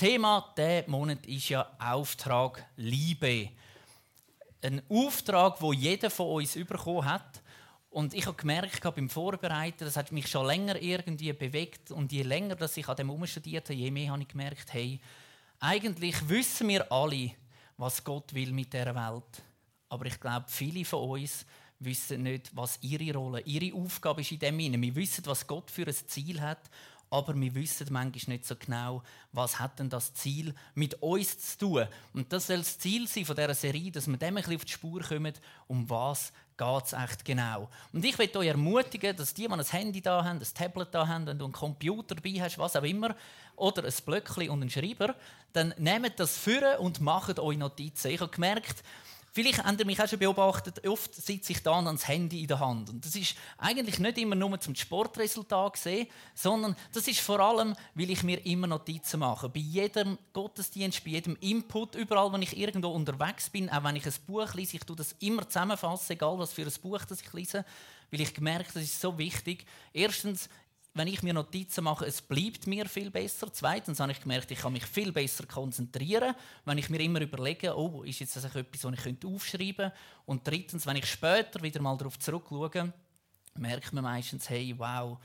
Thema diesen Monat ist ja Auftrag Liebe. Ein Auftrag, wo jeder von uns bekommen hat. Und ich habe gemerkt beim Vorbereiten, das hat mich schon länger irgendwie bewegt. Und je länger dass ich an dem umstudiert habe, je mehr habe ich gemerkt, hey, eigentlich wissen wir alle, was Gott will mit der Welt. Aber ich glaube, viele von uns wissen nicht, was ihre Rolle, ihre Aufgabe ist in dem Sinne. Wir wissen, was Gott für ein Ziel hat, aber wir wissen manchmal nicht so genau, was hat denn das Ziel mit uns zu tun. Und das soll das Ziel sein von dieser Serie, dass wir dem ein bisschen auf die Spur kommen, um was geht es echt genau. Und ich möchte euch ermutigen, dass die, die ein Handy da haben, ein Tablet da haben, wenn du einen Computer dabei hast, was auch immer, oder ein Blöckchen und einen Schreiber, dann nehmt das führen und macht euch Notizen. Ich habe gemerkt, Vielleicht habt ihr mich auch schon beobachtet, oft sitze ich dann ans Handy in der Hand. Und das ist eigentlich nicht immer nur zum Sportresultat sehen, sondern das ist vor allem, weil ich mir immer Notizen mache. Bei jedem Gottesdienst, bei jedem Input, überall, wenn ich irgendwo unterwegs bin, auch wenn ich ein Buch lese, ich tue das immer zusammenfassen, egal was für ein Buch das ich lese, weil ich gemerkt, das ist so wichtig. Erstens, wenn ich mir Notizen mache, es bleibt mir viel besser. Zweitens habe ich gemerkt, ich kann mich viel besser konzentrieren, wenn ich mir immer überlege, oh, ist jetzt das etwas, was ich aufschreiben könnte. Und drittens, wenn ich später wieder mal darauf zurückschaue, merkt man meistens, hey, wow,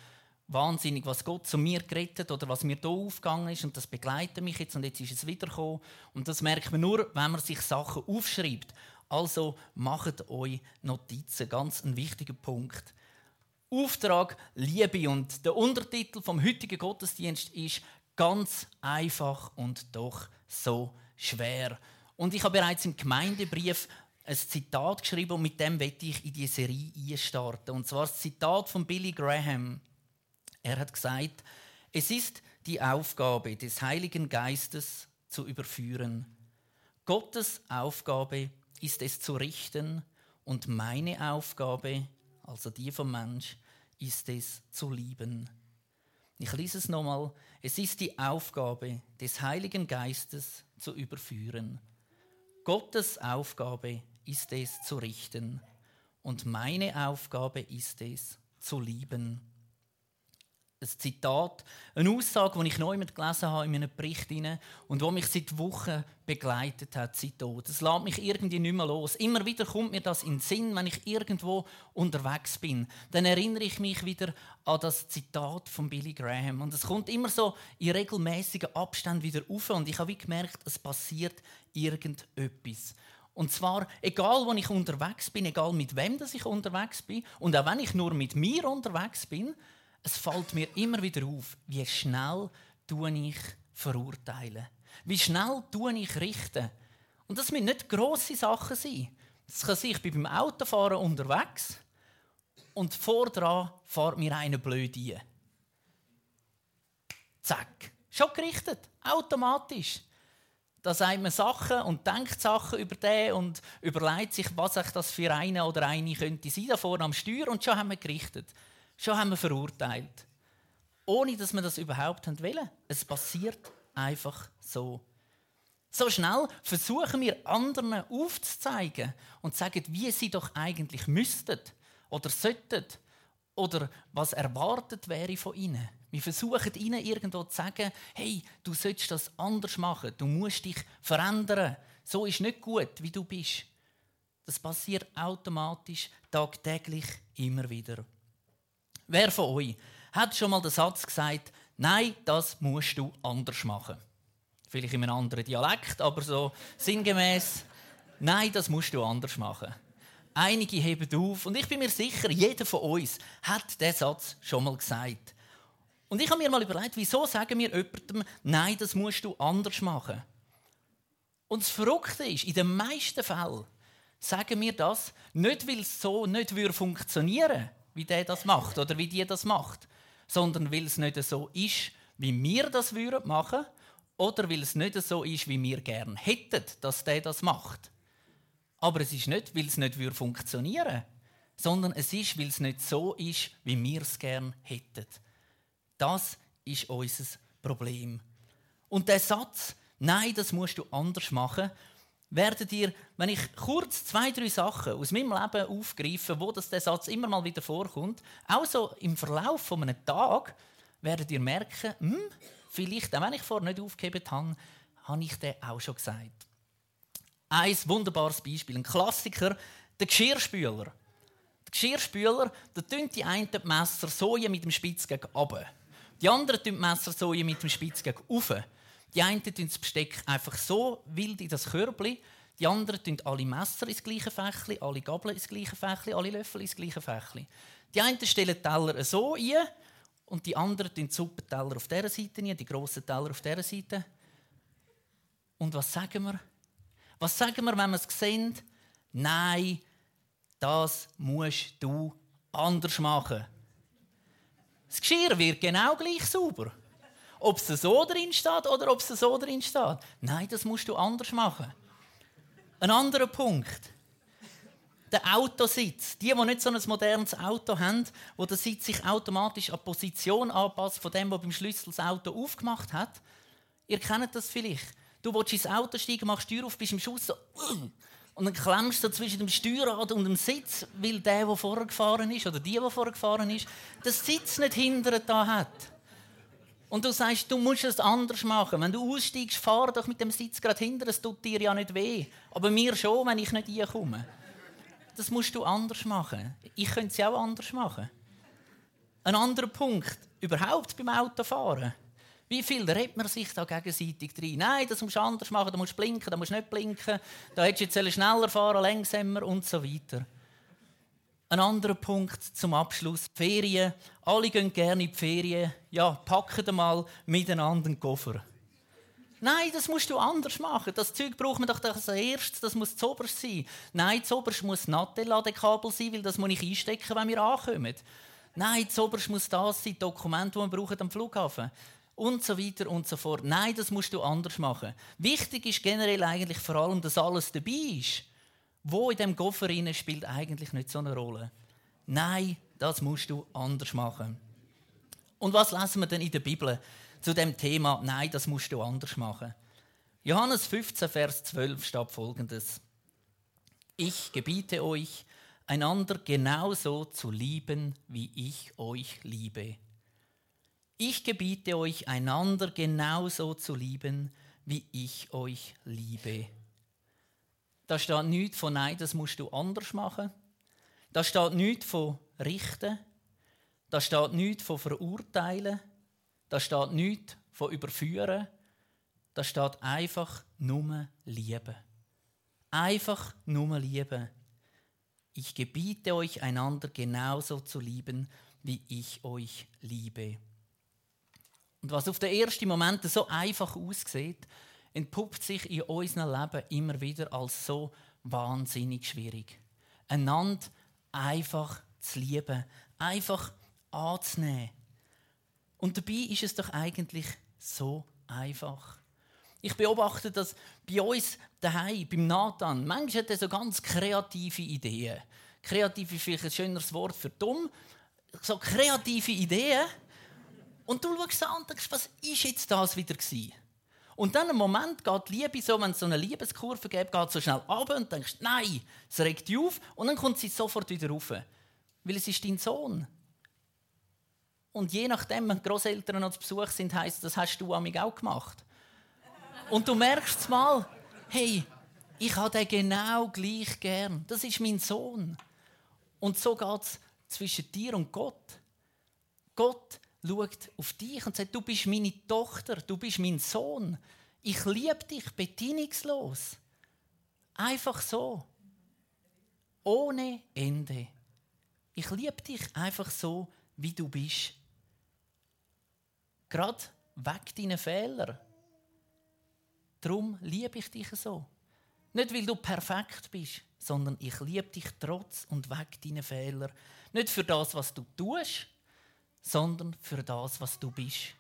wahnsinnig, was Gott zu mir gerettet oder was mir hier aufgegangen ist und das begleitet mich jetzt und jetzt ist es wiedergekommen. Und das merkt man nur, wenn man sich Sachen aufschreibt. Also macht euch Notizen, ganz ein wichtiger Punkt. Auftrag Liebe. Und der Untertitel vom heutigen Gottesdienst ist ganz einfach und doch so schwer. Und ich habe bereits im Gemeindebrief ein Zitat geschrieben und mit dem werde ich in die Serie einstarten. Und zwar das Zitat von Billy Graham. Er hat gesagt, es ist die Aufgabe des Heiligen Geistes zu überführen. Gottes Aufgabe ist es zu richten und meine Aufgabe, also die vom Mensch, ist es zu lieben. Ich lese es nochmal. Es ist die Aufgabe des Heiligen Geistes zu überführen. Gottes Aufgabe ist es zu richten und meine Aufgabe ist es zu lieben ein Zitat, eine Aussage, die ich neu mit gelesen habe in einem Bericht und die mich seit Wochen begleitet hat, seitdem. Das lässt mich irgendwie nicht mehr los. Immer wieder kommt mir das in den Sinn, wenn ich irgendwo unterwegs bin. Dann erinnere ich mich wieder an das Zitat von Billy Graham. Und es kommt immer so in regelmäßigen Abständen wieder auf. Und ich habe gemerkt, es passiert irgendetwas. Und zwar, egal wo ich unterwegs bin, egal mit wem ich unterwegs bin, und auch wenn ich nur mit mir unterwegs bin, es fällt mir immer wieder auf, wie schnell ich verurteile. Wie schnell ich richten. Und das müssen nicht grosse Sachen sein. Das kann sein, ich bin beim Autofahren unterwegs und vordran fährt mir einer blöd ein. Zack. Schon gerichtet. Automatisch. Da sagt man Sachen und denkt Sachen über den und überlegt sich, was das für einen oder eine könnte sein, da vorne am Steuer und schon haben wir gerichtet. Schon haben wir verurteilt. Ohne dass wir das überhaupt wollen. Es passiert einfach so. So schnell versuchen wir anderen aufzuzeigen und zu sagen, wie sie doch eigentlich müssten oder sollten oder was erwartet wäre von ihnen. Wir versuchen ihnen irgendwo zu sagen, hey, du sollst das anders machen, du musst dich verändern. So ist nicht gut, wie du bist. Das passiert automatisch, tagtäglich, immer wieder. Wer von euch hat schon mal den Satz gesagt, nein, das musst du anders machen? Vielleicht in einem anderen Dialekt, aber so sinngemäß, nein, das musst du anders machen. Einige heben auf und ich bin mir sicher, jeder von uns hat diesen Satz schon mal gesagt. Und ich habe mir mal überlegt, wieso sagen wir jemandem, nein, das musst du anders machen? Und das Verrückte ist, in den meisten Fällen sagen wir das nicht, weil es so nicht funktionieren würde, wie der das macht oder wie die das macht, sondern weil es nicht so ist, wie wir das würden machen oder weil es nicht so ist, wie wir gern hätten, dass der das macht. Aber es ist nicht, weil es nicht funktionieren würde, sondern es ist, weil es nicht so ist, wie wir es gern hätten. Das ist unser Problem. Und der Satz, nein, das musst du anders machen, werdet ihr, wenn ich kurz zwei, drei Sachen aus meinem Leben aufgreife, wo das der Satz immer mal wieder vorkommt, auch so im Verlauf von einem Tag, werdet ihr merken, hm, vielleicht, auch wenn ich vorher nicht aufgegeben habe, habe ich den auch schon gesagt. Ein wunderbares Beispiel, ein Klassiker, der Geschirrspüler. Der Geschirrspüler, da tun die einen die Messer so mit dem Spitz gegen runter. Die anderen tun die Messer so mit dem Spitz gegen rauf. Die einen tun das Besteck einfach so wild in das Körbchen. Die anderen tun alle Messer ins gleiche Fächli, alle Gabeln ins gleiche Fächli, alle Löffel ins gleiche Fächli. Die einen stellen Teller so ein und die anderen tun die Suppenteller auf dieser Seite ein, die grossen Teller auf dieser Seite. Und was sagen wir? Was sagen wir, wenn wir es sehen? Nein, das musst du anders machen. Das Geschirr wird genau gleich sauber. Ob es so drin steht oder ob es so drin steht. Nein, das musst du anders machen. Ein anderer Punkt. Der Autositz. Die, die nicht so ein modernes Auto haben, wo der Sitz sich automatisch an die Position anpasst von dem, der beim Schlüssel das Auto aufgemacht hat. Ihr kennt das vielleicht. Du willst ins Auto steigen, machst die Tür auf, bist im Schuss und dann klemmst du zwischen dem Steuerrad und dem Sitz, weil der, der vorher gefahren ist, oder die, die vorher gefahren ist, den Sitz nicht hinter da hat. Und du sagst, du musst es anders machen. Wenn du aussteigst, fahr doch mit dem Sitz gerade hinter, es tut dir ja nicht weh. Aber mir schon, wenn ich nicht reinkomme. Das musst du anders machen. Ich könnte es auch anders machen. Ein anderer Punkt, überhaupt beim Autofahren. Wie viel redet man sich da gegenseitig drin? Nein, das musst du anders machen, da musst du blinken, da musst du nicht blinken, da hättest du jetzt schneller fahren, langsamer und so weiter. Ein anderer Punkt zum Abschluss. Die Ferien. Alle gehen gerne in die Ferien. Ja, packen mal miteinander einen Koffer. Nein, das musst du anders machen. Das Zeug braucht man doch als erstes. Das muss zoberst sein. Nein, zoberst muss Nattel-Ladekabel sein, weil das muss ich einstecken, wenn wir ankommen. Nein, zoberst muss das sein, Dokument, das wir brauchen am Flughafen und so weiter und so fort. Nein, das musst du anders machen. Wichtig ist generell eigentlich vor allem, dass alles dabei ist. Wo in dem Koffer spielt eigentlich nicht so eine Rolle. Nein, das musst du anders machen. Und was lesen wir denn in der Bibel zu dem Thema? Nein, das musst du anders machen. Johannes 15, Vers 12 steht folgendes: Ich gebiete euch, einander genauso zu lieben, wie ich euch liebe. Ich gebiete euch, einander genauso zu lieben, wie ich euch liebe. Da steht nichts von Nein, das musst du anders machen. Da steht nichts von Richten. Da steht nichts von Verurteilen. Da steht nichts von Überführen. Da steht einfach nur Liebe. Einfach nur Liebe. Ich gebiete euch, einander genauso zu lieben, wie ich euch liebe. Und was auf den ersten Moment so einfach aussieht, entpuppt sich in unserem Leben immer wieder als so wahnsinnig schwierig. Einander einfach zu lieben, einfach anzunehmen. Und dabei ist es doch eigentlich so einfach. Ich beobachte das bei uns daheim, beim Nathan. Manchmal hat er so ganz kreative Ideen. Kreativ ist vielleicht ein schöneres Wort für dumm. So kreative Ideen und du schaust an und denkst, was ist jetzt das wieder gewesen? Und dann im Moment geht die Liebe so, wenn es so eine Liebeskurve gibt, geht so schnell ab und denkst, nein, es regt dich auf und dann kommt sie sofort wieder rauf. Weil es ist dein Sohn. Und je nachdem, wenn Großeltern noch zu Besuch sind, heisst das, hast du amig auch gemacht. Und du merkst mal, hey, ich habe den genau gleich gern. Das ist mein Sohn. Und so geht es zwischen dir und Gott. Gott schaut auf dich und sagt, du bist meine Tochter, du bist mein Sohn. Ich liebe dich bedingungslos. Einfach so. Ohne Ende. Ich liebe dich einfach so, wie du bist. Gerade weg deine Fehler. Darum liebe ich dich so. Nicht, weil du perfekt bist, sondern ich liebe dich trotz und weg deine Fehler. Nicht für das, was du tust, sondern für das, was du bist.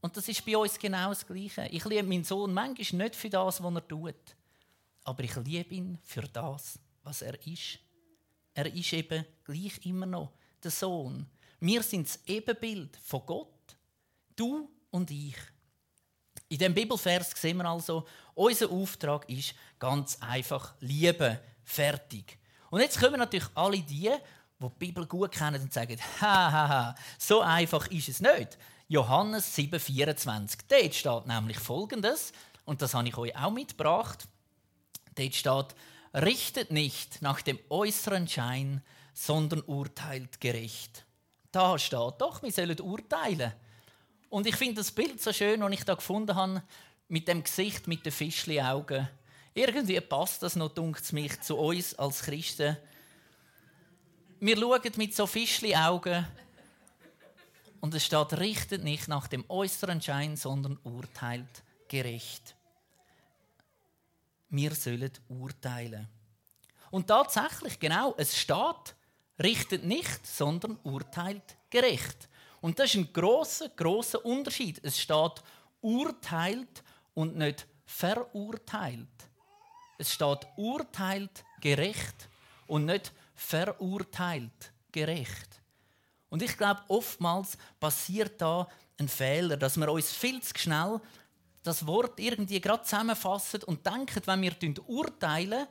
Und das ist bei uns genau das Gleiche. Ich liebe meinen Sohn manchmal nicht für das, was er tut, aber ich liebe ihn für das, was er ist. Er ist eben gleich immer noch der Sohn. Wir sind das Ebenbild von Gott. Du und ich. In dem Bibelvers sehen wir also, unser Auftrag ist ganz einfach Liebe. Fertig. Und jetzt kommen natürlich alle die, die die Bibel gut kennen und sagen, hahaha, so einfach ist es nicht. Johannes 7,24. Dort steht nämlich Folgendes, und das habe ich euch auch mitgebracht. Dort steht, richtet nicht nach dem äußeren Schein, sondern urteilt gerecht. Da steht doch, wir sollen urteilen. Und ich finde das Bild so schön, das ich da gefunden habe, mit dem Gesicht, mit den Fischli-Augen. Irgendwie passt das noch, dunkt mich, zu uns als Christen. Wir schauen mit so Fischli-Augen und es steht, richtet nicht nach dem äußeren Schein, sondern urteilt gerecht. Wir sollen urteilen. Und tatsächlich, genau, es steht, richtet nicht, sondern urteilt gerecht. Und das ist ein großer, großer Unterschied. Es steht urteilt und nicht verurteilt. Es steht urteilt gerecht und nicht verurteilt gerecht. Und ich glaube, oftmals passiert da ein Fehler, dass wir uns viel zu schnell das Wort irgendwie gerade zusammenfassen und denken, wenn wir urteilen,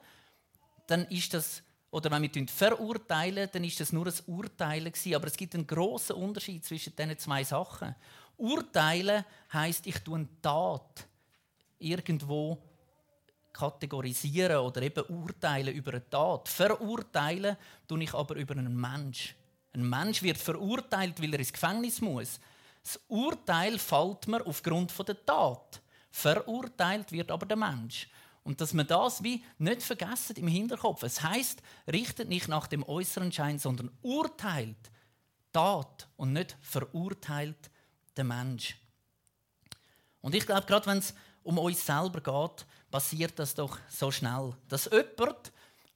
dann ist das oder wenn wir verurteilen, dann ist das nur ein Urteilen gewesen. Aber es gibt einen großen Unterschied zwischen diesen zwei Sachen. Urteilen heißt, ich tue eine Tat irgendwo kategorisieren oder eben urteilen über eine Tat. Verurteilen tue ich aber über einen Mensch. Ein Mensch wird verurteilt, weil er ins Gefängnis muss. Das Urteil fällt mir aufgrund der Tat. Verurteilt wird aber der Mensch. Und dass man das wie nicht vergessen im Hinterkopf. Es heißt, richtet nicht nach dem äußeren Schein, sondern urteilt Tat und nicht verurteilt den Mensch. Und ich glaube, gerade wenn es um uns selber geht, passiert das doch so schnell, dass jemand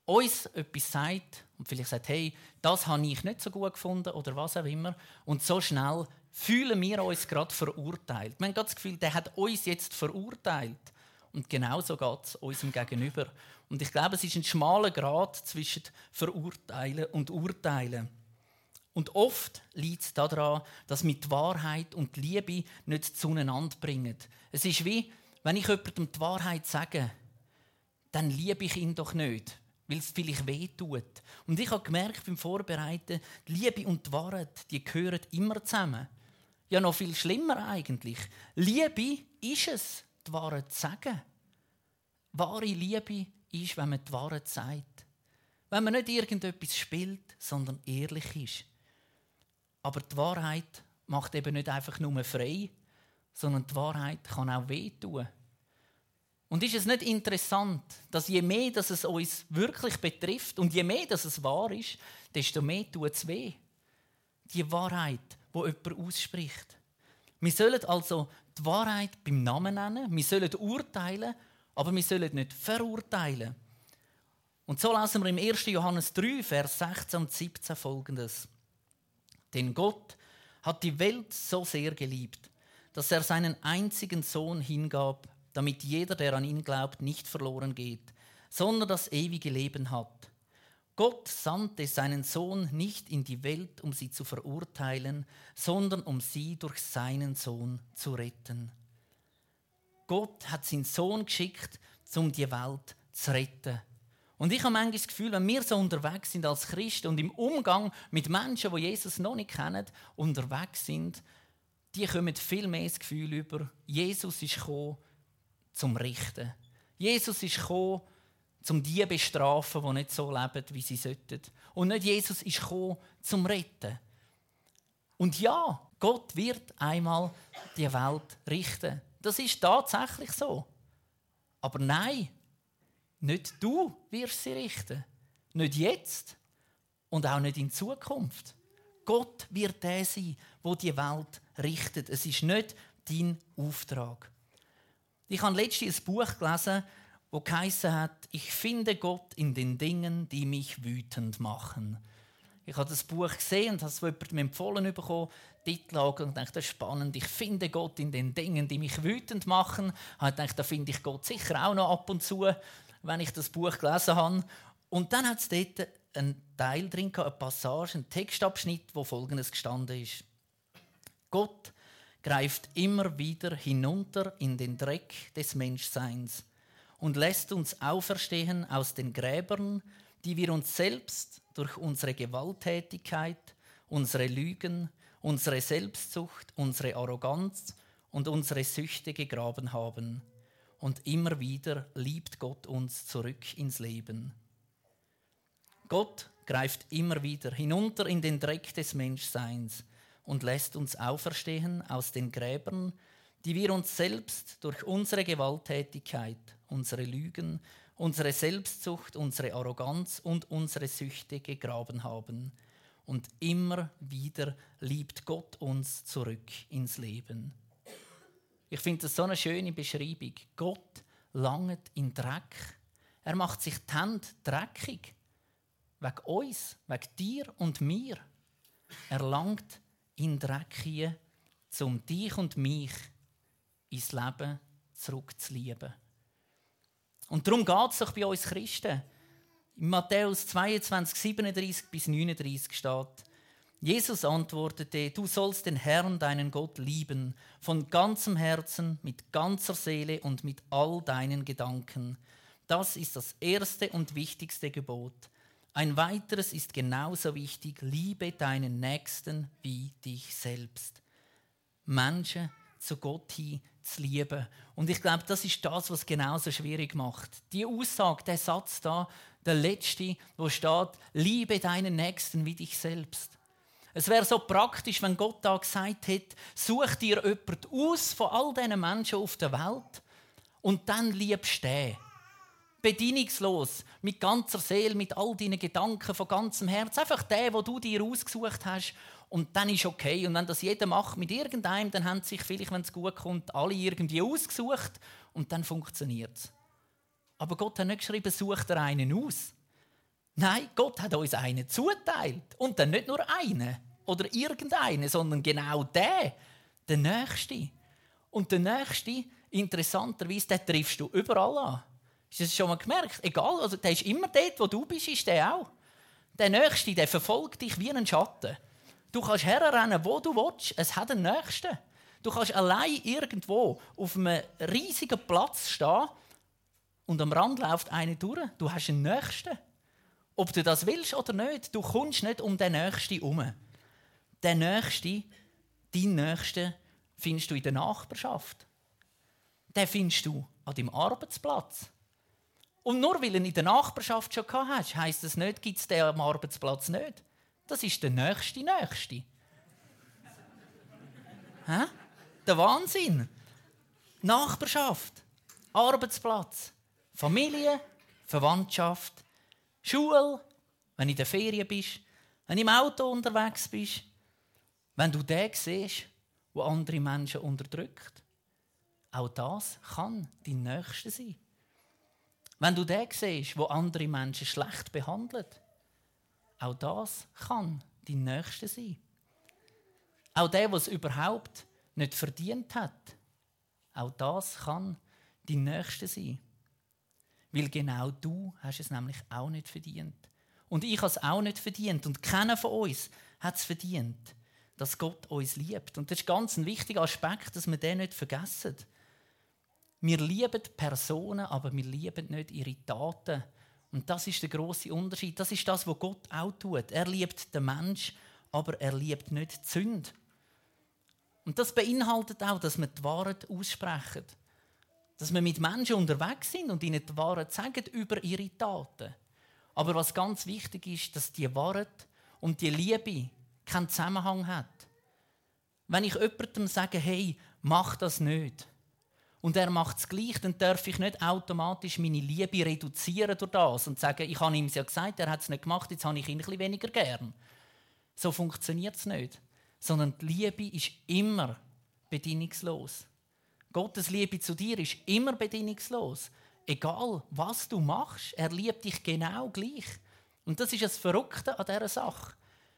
uns etwas sagt und vielleicht sagt, hey, das habe ich nicht so gut gefunden oder was auch immer. Und so schnell fühlen wir uns gerade verurteilt. Wir haben das Gefühl, der hat uns jetzt verurteilt. Und genauso geht es unserem Gegenüber. Und ich glaube, es ist ein schmaler Grad zwischen Verurteilen und Urteilen. Und oft liegt es daran, dass die Wahrheit und Liebe nicht zueinander bringen. Es ist wie, wenn ich jemandem die Wahrheit sage, dann liebe ich ihn doch nicht, weil es vielleicht weh tut. Und ich habe gemerkt beim Vorbereiten, die Liebe und die Wahrheit, die gehören immer zusammen. Ja, noch viel schlimmer eigentlich. Liebe ist es, die Wahrheit zu sagen. Wahre Liebe ist, wenn man die Wahrheit sagt. Wenn man nicht irgendetwas spielt, sondern ehrlich ist. Aber die Wahrheit macht eben nicht einfach nur frei, sondern die Wahrheit kann auch wehtun. Und ist es nicht interessant, dass je mehr dass es uns wirklich betrifft und je mehr dass es wahr ist, desto mehr tut es weh. Die Wahrheit, wo jemand ausspricht. Wir sollen also die Wahrheit beim Namen nennen, wir sollen urteilen, aber wir sollen nicht verurteilen. Und so lesen wir im 1. Johannes 3, Vers 16 und 17 folgendes. Denn Gott hat die Welt so sehr geliebt, dass er seinen einzigen Sohn hingab, damit jeder, der an ihn glaubt, nicht verloren geht, sondern das ewige Leben hat. Gott sandte seinen Sohn nicht in die Welt, um sie zu verurteilen, sondern um sie durch seinen Sohn zu retten. Gott hat seinen Sohn geschickt, um die Welt zu retten. Und ich habe manchmal das Gefühl, wenn wir so unterwegs sind als Christen und im Umgang mit Menschen, die Jesus noch nicht kennen, unterwegs sind, die kommen viel mehr das Gefühl über, Jesus ist gekommen, zum Richten. Jesus ist gekommen, um die zu bestrafen, die nicht so leben, wie sie sollten. Und nicht Jesus ist gekommen, zum Retten. Und ja, Gott wird einmal die Welt richten. Das ist tatsächlich so. Aber nein, nicht du wirst sie richten. Nicht jetzt und auch nicht in Zukunft. Gott wird der sein, wo die Welt richtet. Es ist nicht dein Auftrag. Ich habe letztens ein Buch gelesen, wo geheißen hat, ich finde Gott in den Dingen, die mich wütend machen. Ich habe das Buch gesehen und habe es jemandem empfohlen bekommen, Titel und dachte, das ist spannend. Ich finde Gott in den Dingen, die mich wütend machen. Ich gedacht, da finde ich Gott sicher auch noch ab und zu, wenn ich das Buch gelesen habe. Und dann hat es dort einen Teil drin, eine Passage, einen Textabschnitt, wo folgendes gestanden ist. Gott greift immer wieder hinunter in den Dreck des Menschseins und lässt uns auferstehen aus den Gräbern, die wir uns selbst durch unsere Gewalttätigkeit, unsere Lügen, unsere Selbstsucht, unsere Arroganz und unsere Süchte gegraben haben. Und immer wieder liebt Gott uns zurück ins Leben. Gott greift immer wieder hinunter in den Dreck des Menschseins und lässt uns auferstehen aus den Gräbern, die wir uns selbst durch unsere Gewalttätigkeit, unsere Lügen, unsere Selbstsucht, unsere Arroganz und unsere Süchte gegraben haben. Und immer wieder liebt Gott uns zurück ins Leben. Ich finde das so eine schöne Beschreibung. Gott langt in Dreck. Er macht sich die Hände dreckig. Wegen uns, wegen dir und mir. Er langt in Dreck hier, um dich und mich ins Leben zurückzulieben. Und darum geht es doch bei uns Christen. In Matthäus 22, 37 bis 39 steht, Jesus antwortete, du sollst den Herrn, deinen Gott, lieben, von ganzem Herzen, mit ganzer Seele und mit all deinen Gedanken. Das ist das erste und wichtigste Gebot. Ein weiteres ist genauso wichtig, liebe deinen Nächsten wie dich selbst. Menschen zu Gott hin zu lieben. Und ich glaube, das ist das, was genauso schwierig macht. Die Aussage, der Satz da, der letzte, wo steht, liebe deinen Nächsten wie dich selbst. Es wäre so praktisch, wenn Gott da gesagt hätte, such dir jemand aus von all diesen Menschen auf der Welt und dann liebst du den bedingungslos, mit ganzer Seele, mit all deinen Gedanken, von ganzem Herz. Einfach der, wo du dir ausgesucht hast. Und dann ist okay. Und wenn das jeder macht mit irgendeinem, dann haben sich vielleicht, wenn es gut kommt, alle irgendwie ausgesucht und dann funktioniert es. Aber Gott hat nicht geschrieben, sucht er einen aus. Nein, Gott hat uns einen zuteilt. Und dann nicht nur einen oder irgendeinen, sondern genau der, der Nächste. Und der Nächste, interessanterweise, den triffst du überall an. Hast du das schon mal gemerkt? Egal, also der ist immer dort, wo du bist, ist der auch. Der Nächste, der verfolgt dich wie ein Schatten. Du kannst herrennen, wo du willst. Es hat einen Nächsten. Du kannst allein irgendwo auf einem riesigen Platz stehen und am Rand läuft einer durch. Du hast einen Nächsten. Ob du das willst oder nicht, du kommst nicht um den Nächsten herum. Den Nächsten, deinen Nächsten, findest du in der Nachbarschaft. Den findest du an deinem Arbeitsplatz. Und nur weil du ihn in der Nachbarschaft schon gehabt hast, heisst das nicht, gibt es den am Arbeitsplatz nicht. Das ist der nächste Nächste. Hä? Der Wahnsinn. Nachbarschaft, Arbeitsplatz, Familie, Verwandtschaft, Schule, wenn du in der Ferien bist, wenn du im Auto unterwegs bist, wenn du den siehst, wo andere Menschen unterdrückt. Auch das kann dein Nächster sein. Wenn du den siehst, wo andere Menschen schlecht behandelt, auch das kann dein Nächster sein. Auch der, was überhaupt nicht verdient hat, auch das kann dein Nächster sein. Weil genau du hast es nämlich auch nicht verdient. Und ich habe es auch nicht verdient. Und keiner von uns hat es verdient, dass Gott uns liebt. Und das ist ganz ein wichtiger Aspekt, dass wir den nicht vergessen. Wir lieben Personen, aber wir lieben nicht ihre Taten. Und das ist der große Unterschied. Das ist das, was Gott auch tut. Er liebt den Mensch, aber er liebt nicht die Sünde. Und das beinhaltet auch, dass wir die Wahrheit aussprechen. Dass wir mit Menschen unterwegs sind und ihnen die Wahrheit sagen über ihre Taten. Aber was ganz wichtig ist, dass die Wahrheit und die Liebe keinen Zusammenhang hat. Wenn ich jemandem sage, hey, mach das nicht, und er macht es gleich, dann darf ich nicht automatisch meine Liebe reduzieren durch das und sagen, ich habe ihm ja gesagt, er hat es nicht gemacht, jetzt habe ich ihn ein weniger gern. So funktioniert es nicht. Sondern die Liebe ist immer bedingungslos. Gottes Liebe zu dir ist immer bedingungslos. Egal, was du machst, er liebt dich genau gleich. Und das ist das Verrückte an dieser Sache.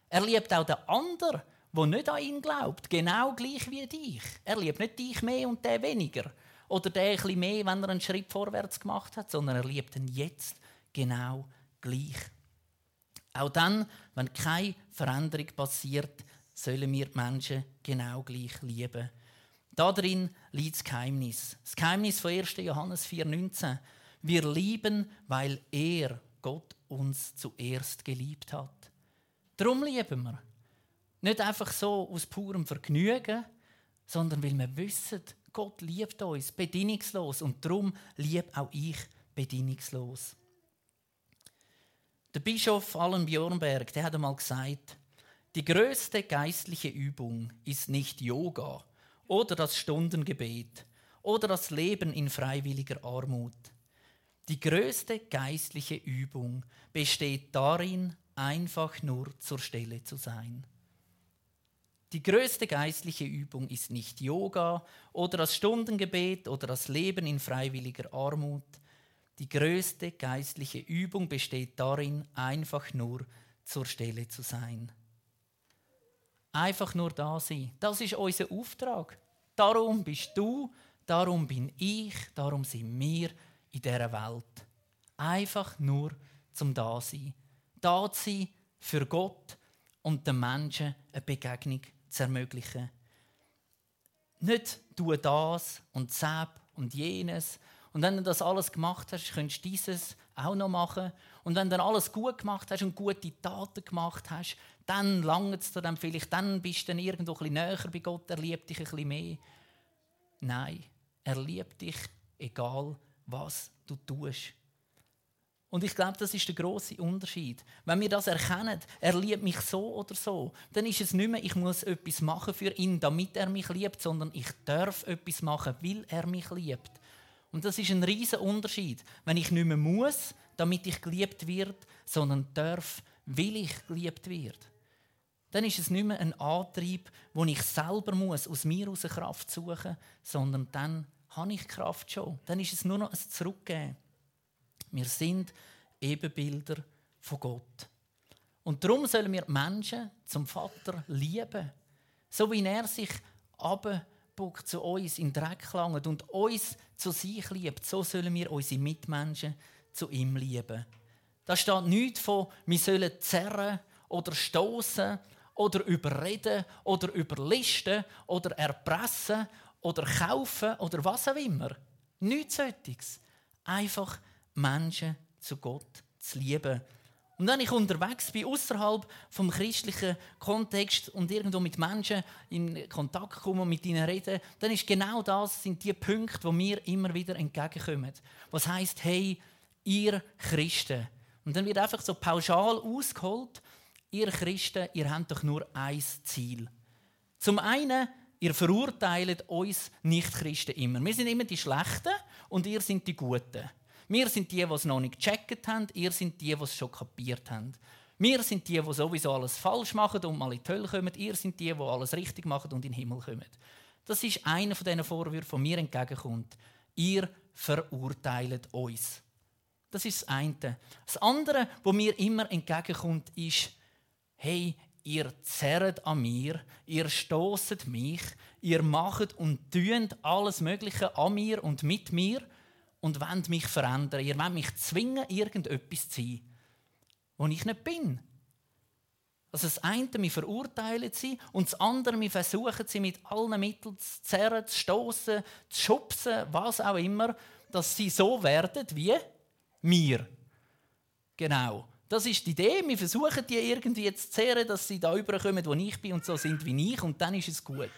Er liebt auch den anderen, der nicht an ihn glaubt, genau gleich wie dich. Er liebt nicht dich mehr und der weniger oder der etwas mehr, wenn er einen Schritt vorwärts gemacht hat, sondern er liebt ihn jetzt genau gleich. Auch dann, wenn keine Veränderung passiert, sollen wir die Menschen genau gleich lieben. Darin liegt das Geheimnis. Das Geheimnis von 1. Johannes 4,19. Wir lieben, weil er, Gott, uns zuerst geliebt hat. Darum lieben wir. Nicht einfach so aus purem Vergnügen, sondern weil wir wissen, Gott liebt uns bedingungslos und darum liebe auch ich bedingungslos. Der Bischof Allen Bjornberg, der hat einmal gesagt, die größte geistliche Übung ist nicht Yoga oder das Stundengebet oder das Leben in freiwilliger Armut. Die größte geistliche Übung besteht darin, einfach nur zur Stelle zu sein. Die größte geistliche Übung ist nicht Yoga oder das Stundengebet oder das Leben in freiwilliger Armut. Die größte geistliche Übung besteht darin, einfach nur zur Stelle zu sein. Einfach nur da sein. Das ist unser Auftrag. Darum bist du, darum bin ich, darum sind wir in dieser Welt. Einfach nur zum Dasein. Da sein für Gott und den Menschen eine Begegnung zu ermöglichen. Nicht du das und Zap und jenes. Und wenn du das alles gemacht hast, könntest du dieses auch noch machen. Und wenn du dann alles gut gemacht hast und gute Taten gemacht hast, dann langt es dir dann vielleicht, dann bist du dann irgendwo ein bisschen näher bei Gott, er liebt dich ein bisschen mehr. Nein, er liebt dich, egal was du tust. Und ich glaube, das ist der große Unterschied. Wenn wir das erkennen, er liebt mich so oder so, dann ist es nicht mehr, ich muss etwas machen für ihn, damit er mich liebt, sondern ich darf etwas machen, weil er mich liebt. Und das ist ein riesiger Unterschied, wenn ich nicht mehr muss, damit ich geliebt wird, sondern darf, weil ich geliebt wird. Dann ist es nicht mehr ein Antrieb, wo ich selber muss, aus mir aus Kraft suchen, sondern dann habe ich Kraft schon. Dann ist es nur noch ein Zurückgeben. Wir sind Ebenbilder von Gott. Und darum sollen wir Menschen zum Vater lieben. So wie er sich abbuckt zu uns in Dreck langt und uns zu sich liebt, so sollen wir unsere Mitmenschen zu ihm lieben. Da steht nichts von, wir sollen zerren oder stoßen oder überreden oder überlisten oder erpressen oder kaufen oder was auch immer. Nichts solches. Einfach Menschen zu Gott zu lieben. Und wenn ich unterwegs bin, außerhalb vom christlichen Kontext und irgendwo mit Menschen in Kontakt komme und mit ihnen rede, dann ist genau das sind die Punkte, wo mir immer wieder entgegenkommen. Was heißt, hey, ihr Christen. Und dann wird einfach so pauschal ausgeholt, ihr Christen, ihr habt doch nur ein Ziel. Zum einen, ihr verurteilt uns Nicht-Christen immer. Wir sind immer die Schlechten und ihr sind die Guten. Wir sind die, die es noch nicht gecheckt haben, ihr sind die, die es schon kapiert haben. Wir sind die, die sowieso alles falsch machen und mal in die Hölle kommen. Ihr sind die, die alles richtig machen und in den Himmel kommen. Das ist einer von diesen Vorwürfen, die mir entgegenkommt. Ihr verurteilt uns. Das ist das eine. Das andere, was mir immer entgegenkommt, ist, hey, ihr zerrt an mir, ihr stoßet mich, ihr macht und tut alles Mögliche an mir und mit mir und wollt mich verändern. Ihr wollt mich zwingen, irgendetwas zu sein, wo ich nicht bin. Also das eine, wir verurteilen sie, und das andere, wir versuchen sie mit allen Mitteln zu zerren, zu stoßen, zu schubsen, was auch immer, dass sie so werden wie wir. Genau. Das ist die Idee. Wir versuchen die irgendwie zu zehren, dass sie da überkommen, wo ich bin und so sind wie ich, und dann ist es gut.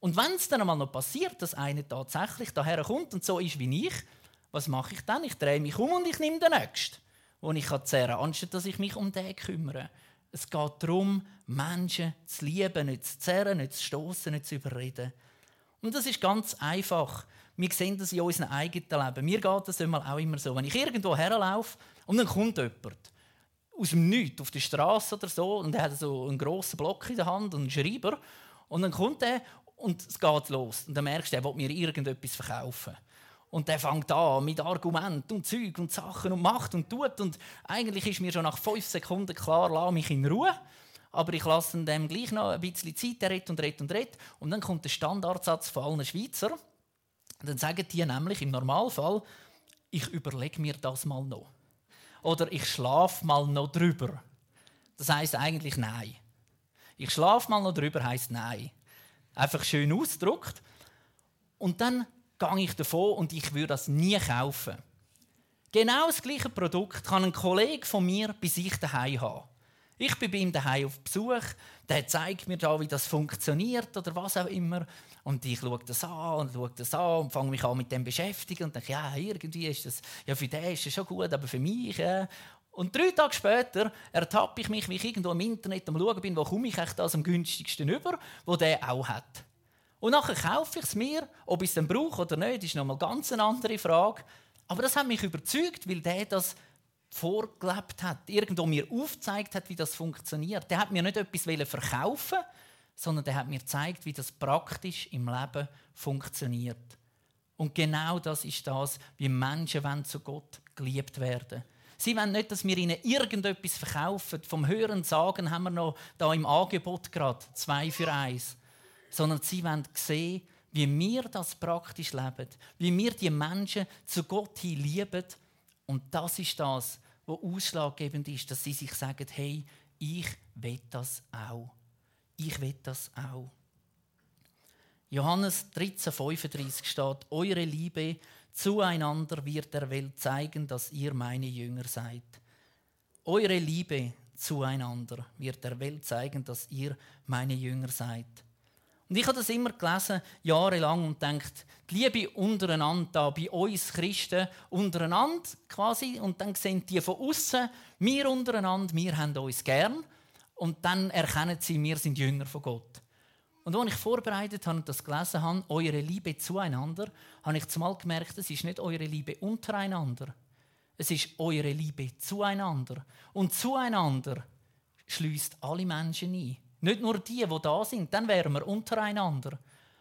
Und wenn es dann einmal noch passiert, dass einer tatsächlich daher kommt und so ist wie ich, was mache ich dann? Ich drehe mich um und ich nehme den nächsten, den ich zehren kann, anstatt dass ich mich um den kümmere. Es geht darum, Menschen zu lieben, nicht zu zerren, nicht zu stoßen, nicht zu überreden. Und das ist ganz einfach. Wir sehen das in unserem eigenen Leben. Mir geht das auch immer so. Wenn ich irgendwo herlaufe und dann kommt jemand aus dem Nichts auf der Straße oder so und er hat so einen grossen Block in der Hand und einen Schreiber und dann kommt er und es geht los. Und dann merkst du, er will mir irgendetwas verkaufen. Und der fängt an mit Argumenten und Zeug und Sachen und macht und tut. Und eigentlich ist mir schon nach fünf Sekunden klar, lass mich in Ruhe. Aber ich lasse dem gleich noch ein bisschen Zeit, er redet und redet und redet. Und dann kommt der Standardsatz von allen Schweizer. Dann sagen die nämlich im Normalfall, ich überlege mir das mal noch. Oder ich schlafe mal noch drüber. Das heißt eigentlich nein. Ich schlafe mal noch drüber heißt nein einfach schön ausgedruckt. Und dann gehe ich davon und ich würde das nie kaufen. Genau das gleiche Produkt kann ein Kollege von mir bei sich daheim haben. Ich bin bei ihm daheim auf Besuch, der zeigt mir da, wie das funktioniert oder was auch immer. Und ich schaue das an und schaue das an und fange mich an mit dem beschäftigen und denke, ja, irgendwie ist das, ja, für den ist das schon gut, aber für mich, ja. Und drei Tage später ertappe ich mich, wie ich irgendwo im Internet am Schauen bin, wo komme ich echt das am günstigsten über, wo der auch hat. Und nachher kaufe ich es mir, ob ich es dann brauche oder nicht, ist nochmal ganz eine andere Frage. Aber das hat mich überzeugt, weil der das vorgelebt hat, irgendwo mir aufgezeigt hat, wie das funktioniert. Der hat mir nicht etwas verkaufen, sondern der hat mir gezeigt, wie das praktisch im Leben funktioniert. Und genau das ist das, wie Menschen wollen zu Gott geliebt werden. Sie wollen nicht, dass wir ihnen irgendetwas verkaufen. Vom Hören sagen haben wir noch da im Angebot gerade zwei für eins, sondern sie wollen sehen, wie wir das praktisch leben, wie wir die Menschen zu Gott hin lieben und das ist das, was ausschlaggebend ist, dass sie sich sagen, hey, ich will das auch. Ich will das auch. Johannes 13,35 steht, eure Liebe zueinander wird der Welt zeigen, dass ihr meine Jünger seid. Eure Liebe zueinander wird der Welt zeigen, dass ihr meine Jünger seid. Und ich habe das immer gelesen, jahrelang, und denkt, die Liebe untereinander, da bei uns Christen untereinander quasi, und dann sehen die von außen, wir untereinander, wir haben uns gern, und dann erkennen sie, wir sind Jünger von Gott. Und als ich vorbereitet habe und das gelesen habe, eure Liebe zueinander, habe ich zumal gemerkt, es ist nicht eure Liebe untereinander, es ist eure Liebe zueinander. Und zueinander schließt alle Menschen ein. Nicht nur die, die da sind, dann wären wir untereinander.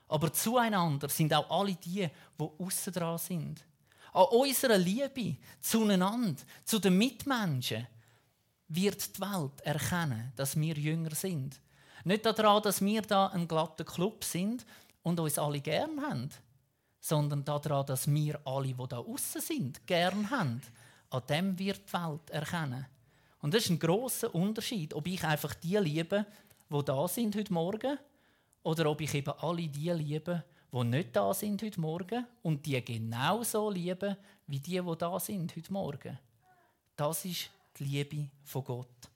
Aber zueinander sind auch alle die, die außen dran sind. An unserer Liebe zueinander, zu den Mitmenschen, wird die Welt erkennen, dass wir Jünger sind. Nicht daran, dass wir da ein glatter Club sind und uns alle gern haben, sondern daran, dass wir alle, die da außen sind, gern haben. An dem wird die Welt erkennen. Und das ist ein großer Unterschied, ob ich einfach die liebe, die da sind heute Morgen, oder ob ich eben alle die liebe, die nicht da sind heute Morgen und die genauso lieben wie die, die da sind heute Morgen. Das ist die Liebe von Gott.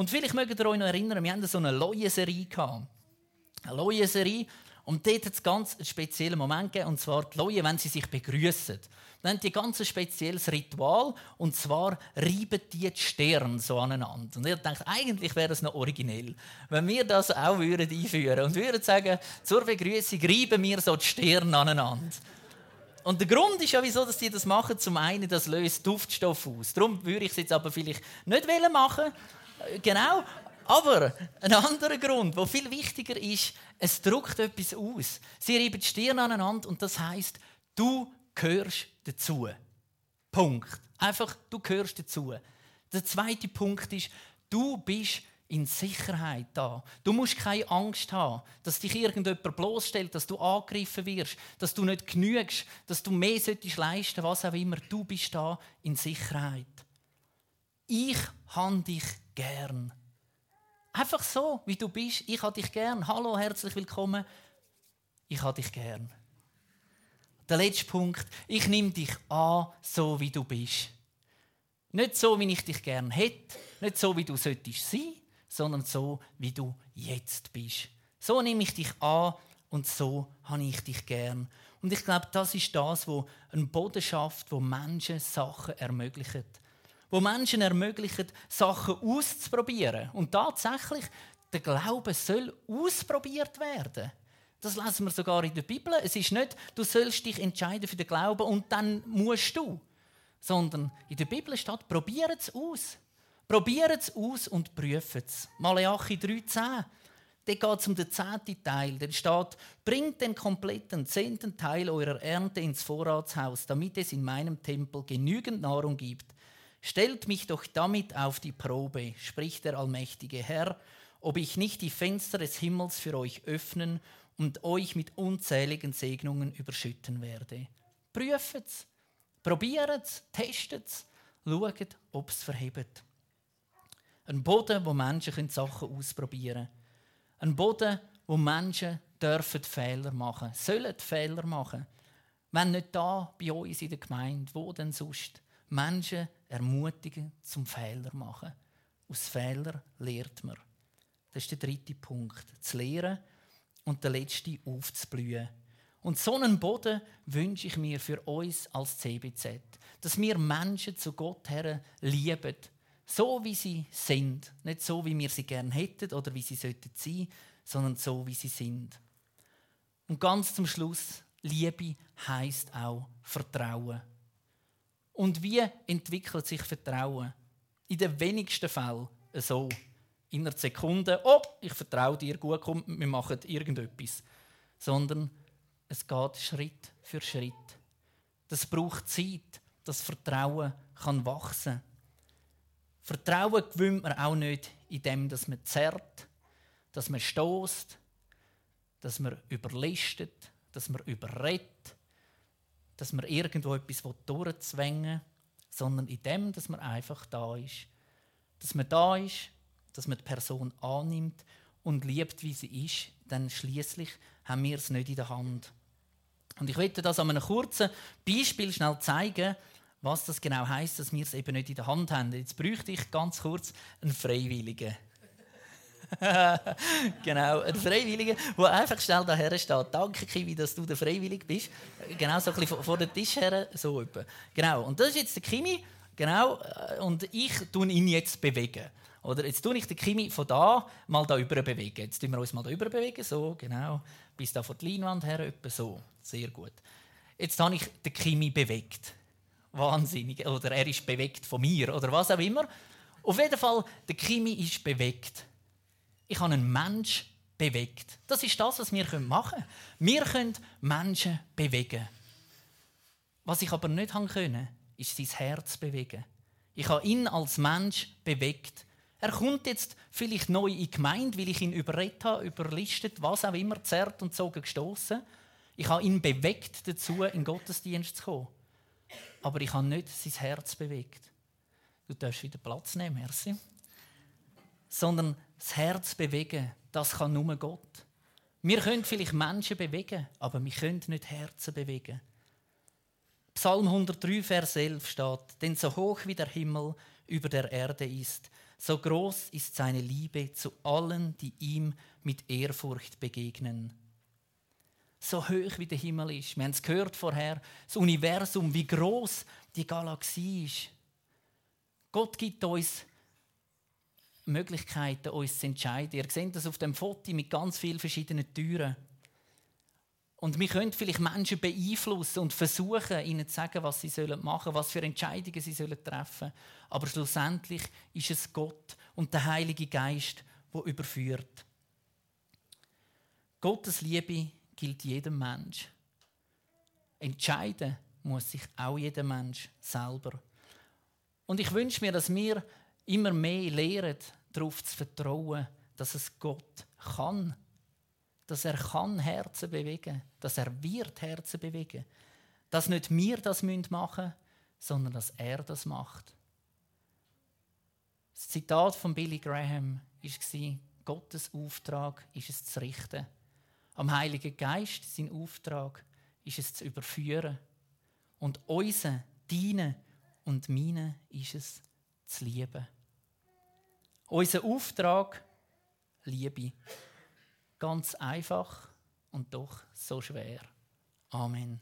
Und vielleicht mögt ihr euch noch erinnern, wir hatten so eine Leue-Serie. Eine Leue-Serie. Und dort hat es ganz einen speziellen Moment gegeben, und zwar die Leute, wenn sie sich begrüßen. Dann haben die ganz ein spezielles Ritual, und zwar reiben die die Stirn so aneinander. Und ich denke, eigentlich wäre es noch originell, wenn wir das auch würden einführen und würden sagen, zur Begrüßung reiben wir so die Stirn aneinander. Und der Grund ist ja, wieso dass die das machen. Zum einen, das löst Duftstoff aus. Darum würde ich es jetzt aber vielleicht nicht machen. Genau. Aber ein anderer Grund, der viel wichtiger ist, es drückt etwas aus. Sie reiben die Stirn aneinander und das heißt, du gehörst dazu. Punkt. Einfach, du gehörst dazu. Der zweite Punkt ist, du bist in Sicherheit da. Du musst keine Angst haben, dass dich irgendjemand bloßstellt, dass du angegriffen wirst, dass du nicht genügst, dass du mehr solltest leisten, was auch immer. Du bist da in Sicherheit. Ich habe dich gern. Einfach so, wie du bist. Ich habe dich gern. Hallo, herzlich willkommen. Ich habe dich gern. Der letzte Punkt. Ich nehme dich an, so wie du bist. Nicht so, wie ich dich gern hätte, nicht so, wie du solltest sein, sondern so, wie du jetzt bist. So nehme ich dich an und so habe ich dich gern. Und ich glaube, das ist das, wo eine Boden schafft, wo Menschen Sachen ermöglicht wo Menschen ermöglichen, Sachen auszuprobieren. Und tatsächlich, der Glaube soll ausprobiert werden. Das lesen wir sogar in der Bibel. Es ist nicht, du sollst dich entscheiden für den Glauben und dann musst du. Sondern in der Bibel steht, probiert es aus. Probiert es aus und prüft es. Malachi 3,10. Dort geht es um den zehnten Teil. Da steht, bringt den kompletten zehnten Teil eurer Ernte ins Vorratshaus, damit es in meinem Tempel genügend Nahrung gibt. Stellt mich doch damit auf die Probe, spricht der allmächtige Herr, ob ich nicht die Fenster des Himmels für euch öffnen und euch mit unzähligen Segnungen überschütten werde. Prüft's, probiert's, testet's, schaut, ob es verhebt. Ein Boden, wo Menschen Sachen ausprobieren können. Ein Boden, wo Menschen dürfen Fehler machen, sollen Fehler machen. Wenn nicht da bei uns in der Gemeinde, wo denn sonst? Menschen ermutigen zum Fehler machen. Aus Fehlern lehrt man. Das ist der dritte Punkt. Zu lehren und der letzte aufzublühen. Und so einen Boden wünsche ich mir für uns als CBZ. Dass wir Menschen zu Gott her lieben. So wie sie sind. Nicht so, wie wir sie gerne hätten oder wie sie sollten sein, sondern so, wie sie sind. Und ganz zum Schluss, Liebe heißt auch Vertrauen. Und wie entwickelt sich Vertrauen? In den wenigsten Fällen so. In einer Sekunde, oh, ich vertraue dir, gut, komm, wir machen irgendetwas. Sondern es geht Schritt für Schritt. Das braucht Zeit, das Vertrauen kann wachsen. Vertrauen gewinnt man auch nicht, indem dass man zerrt, dass man stoßt, dass man überlistet, dass man überredet, dass man irgendwo etwas durchzwängen sondern in dem, dass man einfach da ist. Dass man da ist, dass man die Person annimmt und liebt, wie sie ist, dann schließlich haben wir es nicht in der Hand. Und ich möchte das an einem kurzen Beispiel schnell zeigen, was das genau heißt, dass wir es eben nicht in der Hand haben. Jetzt bräuchte ich ganz kurz einen Freiwilligen. genau, ein Freiwilliger, der einfach schnell daher steht. Danke, Kiwi, dass du der Freiwillige bist. Genau, so ein bisschen vor dem Tisch her, so etwa. Genau, und das ist jetzt der Kimi, genau, äh, und ich tue ihn jetzt bewegen. Oder jetzt tue ich den Kimi von da mal da über bewegen. Jetzt tun wir uns mal da über bewegen, so, genau, bis da vor die Leinwand her, etwa so. Sehr gut. Jetzt habe ich den Kimi bewegt. Wahnsinnig. Oder er ist bewegt von mir, oder was auch immer. Auf jeden Fall, der Kimi ist bewegt ich habe einen Mensch bewegt. Das ist das, was wir machen können. Wir können Menschen bewegen. Was ich aber nicht können, ist sein Herz bewegen. Ich habe ihn als Mensch bewegt. Er kommt jetzt vielleicht neu in die Gemeinde, weil ich ihn überredet habe, überlistet, was auch immer, zerrt und so gestoßen. Ich habe ihn bewegt dazu, in den Gottesdienst zu kommen. Aber ich habe nicht sein Herz bewegt. Du darfst wieder Platz nehmen, merci. Sondern das Herz bewegen, das kann nur Gott. Wir können vielleicht Menschen bewegen, aber wir können nicht Herzen bewegen. Psalm 103, Vers 11 steht, denn so hoch wie der Himmel über der Erde ist, so groß ist seine Liebe zu allen, die ihm mit Ehrfurcht begegnen. So hoch wie der Himmel ist. Wir haben es gehört vorher, das Universum, wie groß die Galaxie ist. Gott gibt uns Möglichkeiten, uns zu entscheiden. Ihr seht das auf dem Foto mit ganz vielen verschiedenen Türen. Und wir können vielleicht Menschen beeinflussen und versuchen, ihnen zu sagen, was sie machen sollen, was für Entscheidungen sie treffen sollen. Aber schlussendlich ist es Gott und der Heilige Geist, der überführt. Gottes Liebe gilt jedem Mensch. Entscheiden muss sich auch jeder Mensch selber. Und ich wünsche mir, dass wir immer mehr lernen, darauf zu vertrauen, dass es Gott kann. Dass er kann Herzen bewegen dass er wird Herzen bewegen Dass nicht wir das machen müssen, sondern dass er das macht. Das Zitat von Billy Graham war, Gottes Auftrag ist es zu richten. Am Heiligen Geist, sein Auftrag, ist es zu überführen. Und unser, deine und meine ist es zu lieben. Unser Auftrag, Liebe. Ganz einfach und doch so schwer. Amen.